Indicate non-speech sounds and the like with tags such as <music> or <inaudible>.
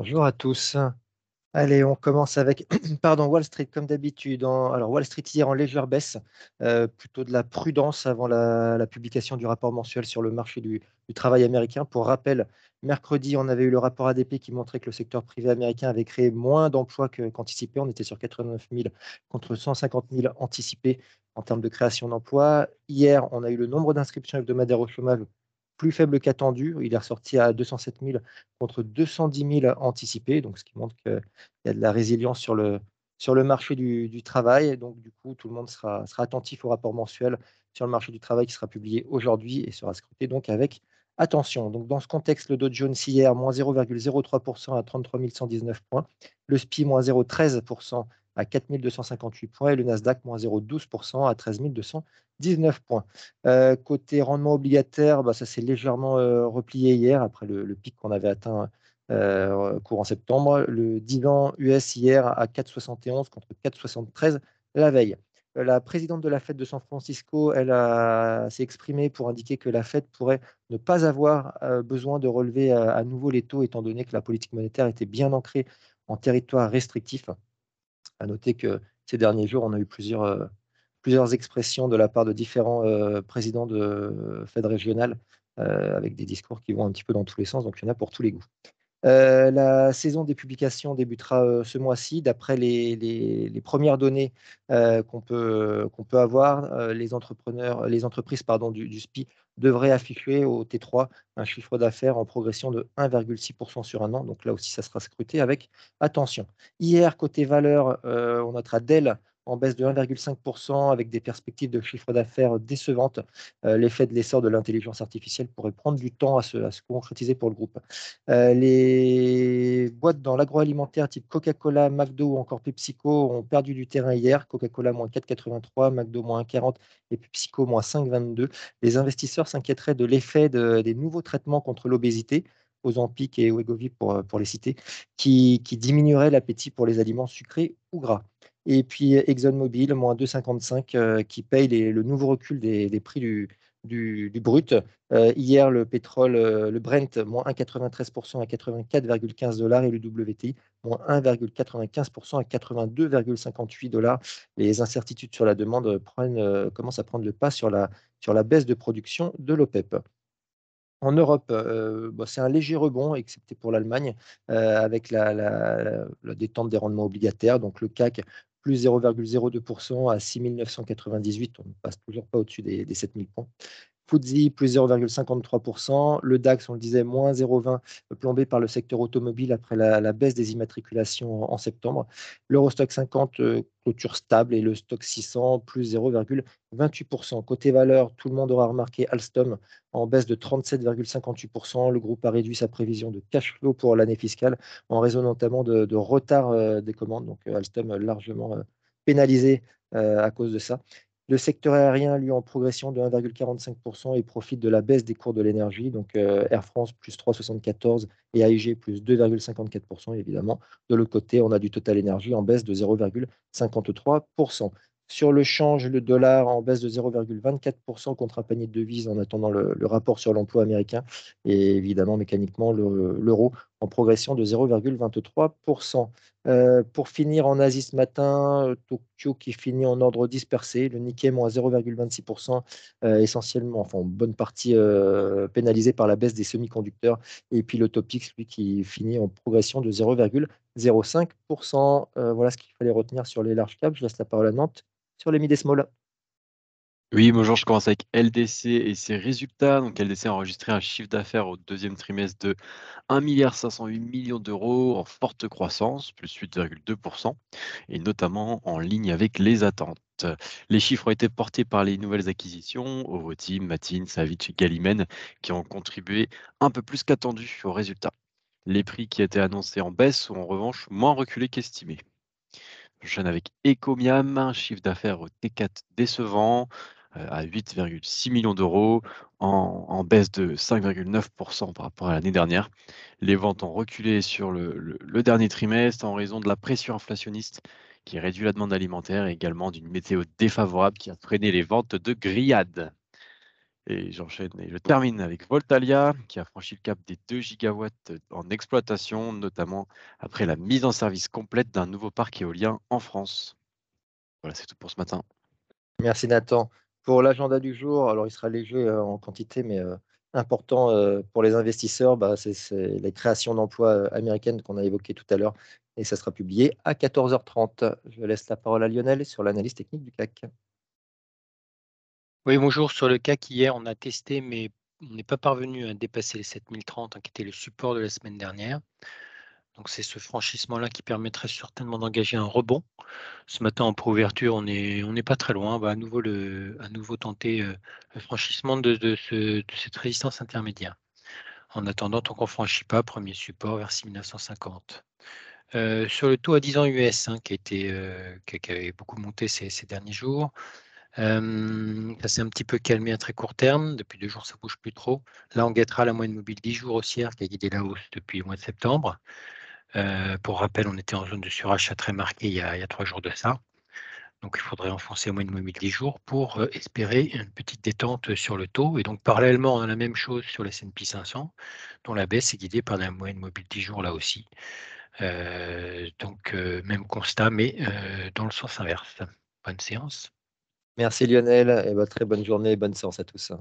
Bonjour à tous. Allez, on commence avec <clears throat> pardon, Wall Street comme d'habitude. Alors Wall Street hier en légère baisse, euh, plutôt de la prudence avant la, publication du rapport mensuel sur le marché du, travail américain. Pour rappel, mercredi, on avait eu le rapport ADP qui montrait que le secteur privé américain avait créé moins d'emplois qu'anticipé. on était sur 89 000 contre 150 000 anticipés en termes de création d'emplois. Hier, on a eu le nombre d'inscriptions hebdomadaires au chômage plus faible qu'attendu. Il est ressorti à 207 000 contre 210 000 anticipés, donc ce qui montre qu'il y a de la résilience sur le, sur le marché du, travail. Donc, du coup, tout le monde sera, sera attentif au rapport mensuel sur le marché du travail qui sera publié aujourd'hui et sera scruté donc avec attention. Donc, dans ce contexte, le Dow Jones hier, moins 0,03% à 33 119 points, le SPI, moins 0,13% à 4 258 points et le Nasdaq, moins 0,12% à 13 219 points. Euh, côté rendement obligataire, bah, ça s'est légèrement euh, replié hier après le, pic qu'on avait atteint euh, courant septembre. Le dividende US hier à 4,71 contre 4,73 la veille. La présidente de la Fed de San Francisco, elle s'est exprimée pour indiquer que la Fed pourrait ne pas avoir besoin de relever à nouveau les taux, étant donné que la politique monétaire était bien ancrée en territoire restrictif. À noter que ces derniers jours, on a eu plusieurs, euh, expressions de la part de différents euh, présidents de Fed régionales euh, avec des discours qui vont un petit peu dans tous les sens, donc il y en a pour tous les goûts. la saison des publications débutera ce mois-ci. D'après les, premières données qu'on peut, avoir, les, entrepreneurs, les entreprises pardon, du SPI devrait afficher au T3 un chiffre d'affaires en progression de 1,6% sur un an. Donc là aussi, ça sera scruté avec attention. Hier, côté valeur, euh, on notera Dell en baisse de 1,5% avec des perspectives de chiffre d'affaires décevantes. Euh, l'effet de l'essor de l'intelligence artificielle pourrait prendre du temps à se, concrétiser pour le groupe. Euh, les boîtes dans l'agroalimentaire type Coca-Cola, McDo ou encore PepsiCo ont perdu du terrain hier. Coca-Cola moins 4,83, McDo moins 1,40 et PepsiCo moins 5,22. Les investisseurs s'inquiéteraient de l'effet des nouveaux traitements contre l'obésité Ozempic et Wegovy pour, les citer, qui, qui diminuerait l'appétit pour les aliments sucrés ou gras. Et puis ExxonMobil, moins 2,55, euh, qui paye le nouveau recul des, prix du, brut. Euh, hier, le pétrole, euh, le Brent, moins 1,93% à 84,15 dollars et le WTI, moins 1,95% à 82,58 dollars. Les incertitudes sur la demande commencent à prendre le pas sur la, sur la baisse de production de l'OPEP. En Europe, c'est un léger rebond, excepté pour l'Allemagne, avec la, détente des rendements obligataires. Donc le CAC plus 0,02% à 6 998. On ne passe toujours pas au-dessus des, des 7 000 points. FTSE plus 0,53%. Le DAX, on le disait, moins 0,20, plombé par le secteur automobile après la, baisse des immatriculations en, septembre. L'Eurostock 50 euh, clôture stable et le stock 600 plus 0,28%. Côté valeur, tout le monde aura remarqué Alstom en baisse de 37,58%. Le groupe a réduit sa prévision de cash flow pour l'année fiscale en raison notamment de, retard euh, des commandes. Donc Alstom largement euh, pénalisé à cause de ça. Le secteur aérien, lui, en progression de 1,45% et profite de la baisse des cours de l'énergie. Donc euh, Air France plus 3,74 et AIG plus 2,54%. Évidemment, de l'autre côté, on a du Total Énergie en baisse de 0,53%. Sur le change, le dollar en baisse de 0,24% contre un panier de devises en attendant le, rapport sur l'emploi américain. Et évidemment, mécaniquement, l'euro en progression de 0,23%. Euh, pour finir en Asie ce matin, Tokyo qui finit en ordre dispersé, le Nikkei moins 0,26%, euh, essentiellement, enfin en bonne partie euh, pénalisé par la baisse des semi-conducteurs, et puis le Topix, lui, qui finit en progression de 0,05%. voilà ce qu'il fallait retenir sur les larges caps. Je laisse la parole à Nantes sur les mid small. Oui, bonjour, je commence avec LDC et ses résultats. Donc, LDC a enregistré un chiffre d'affaires au deuxième trimestre de 1,508 milliard d'euros en forte croissance, plus 8,2%, et notamment en ligne avec les attentes. Les chiffres ont été portés par les nouvelles acquisitions, Ovoteam, Matin, Savic et Galimène, qui ont contribué un peu plus qu'attendu aux résultats. Les prix qui étaient annoncés en baisse sont en revanche moins reculés qu'estimés. J'enchaîne avec Ecomiam, un chiffre d'affaires au T4 décevant à 8,6 millions d'euros, en, baisse de 5,9% par rapport à l'année dernière. Les ventes ont reculé sur le, dernier trimestre en raison de la pression inflationniste qui réduit la demande alimentaire et également d'une météo défavorable qui a freiné les ventes de grillades. Et j'enchaîne et je termine avec Voltalia, qui a franchi le cap des 2 gigawatts en exploitation, notamment après la mise en service complète d'un nouveau parc éolien en France. Voilà, c'est tout pour ce matin. Merci Nathan. Pour l'agenda du jour, alors il sera léger euh, en quantité, mais euh, important euh, pour les investisseurs, bah, c'est les créations d'emplois américaines qu'on a évoquées tout à l'heure, et ça sera publié à 14h30. Je laisse la parole à Lionel sur l'analyse technique du CAC. Oui, bonjour. Sur le CAC, hier, on a testé, mais on n'est pas parvenu à dépasser les 7030, hein, qui était le support de la semaine dernière. Donc, c'est ce franchissement-là qui permettrait certainement d'engager un rebond. Ce matin, en pro-ouverture, on n'est pas très loin. On va à nouveau, tenter euh, le franchissement de, de, ce, de, cette résistance intermédiaire. En attendant, tant qu'on ne franchit pas, premier support vers 6950. Euh, sur le taux à 10 ans US, hein, euh, qui, avait beaucoup monté ces, ces derniers jours, ça s'est un petit peu calmé à très court terme. Depuis deux jours, ça ne bouge plus trop. Là, on guettera la moyenne mobile 10 jours haussière qui a guidé la hausse depuis le mois de septembre. Pour rappel, on était en zone de surachat très marquée il y, a, trois jours de ça. Donc, il faudrait enfoncer la moyenne mobile 10 jours pour espérer une petite détente sur le taux. Et donc, parallèlement, on a la même chose sur la S&P 500, dont la baisse est guidée par la moyenne mobile 10 jours là aussi. donc, même constat, mais dans le sens inverse. Bonne séance. Merci Lionel et bah, très bonne journée, bonne séance à tous.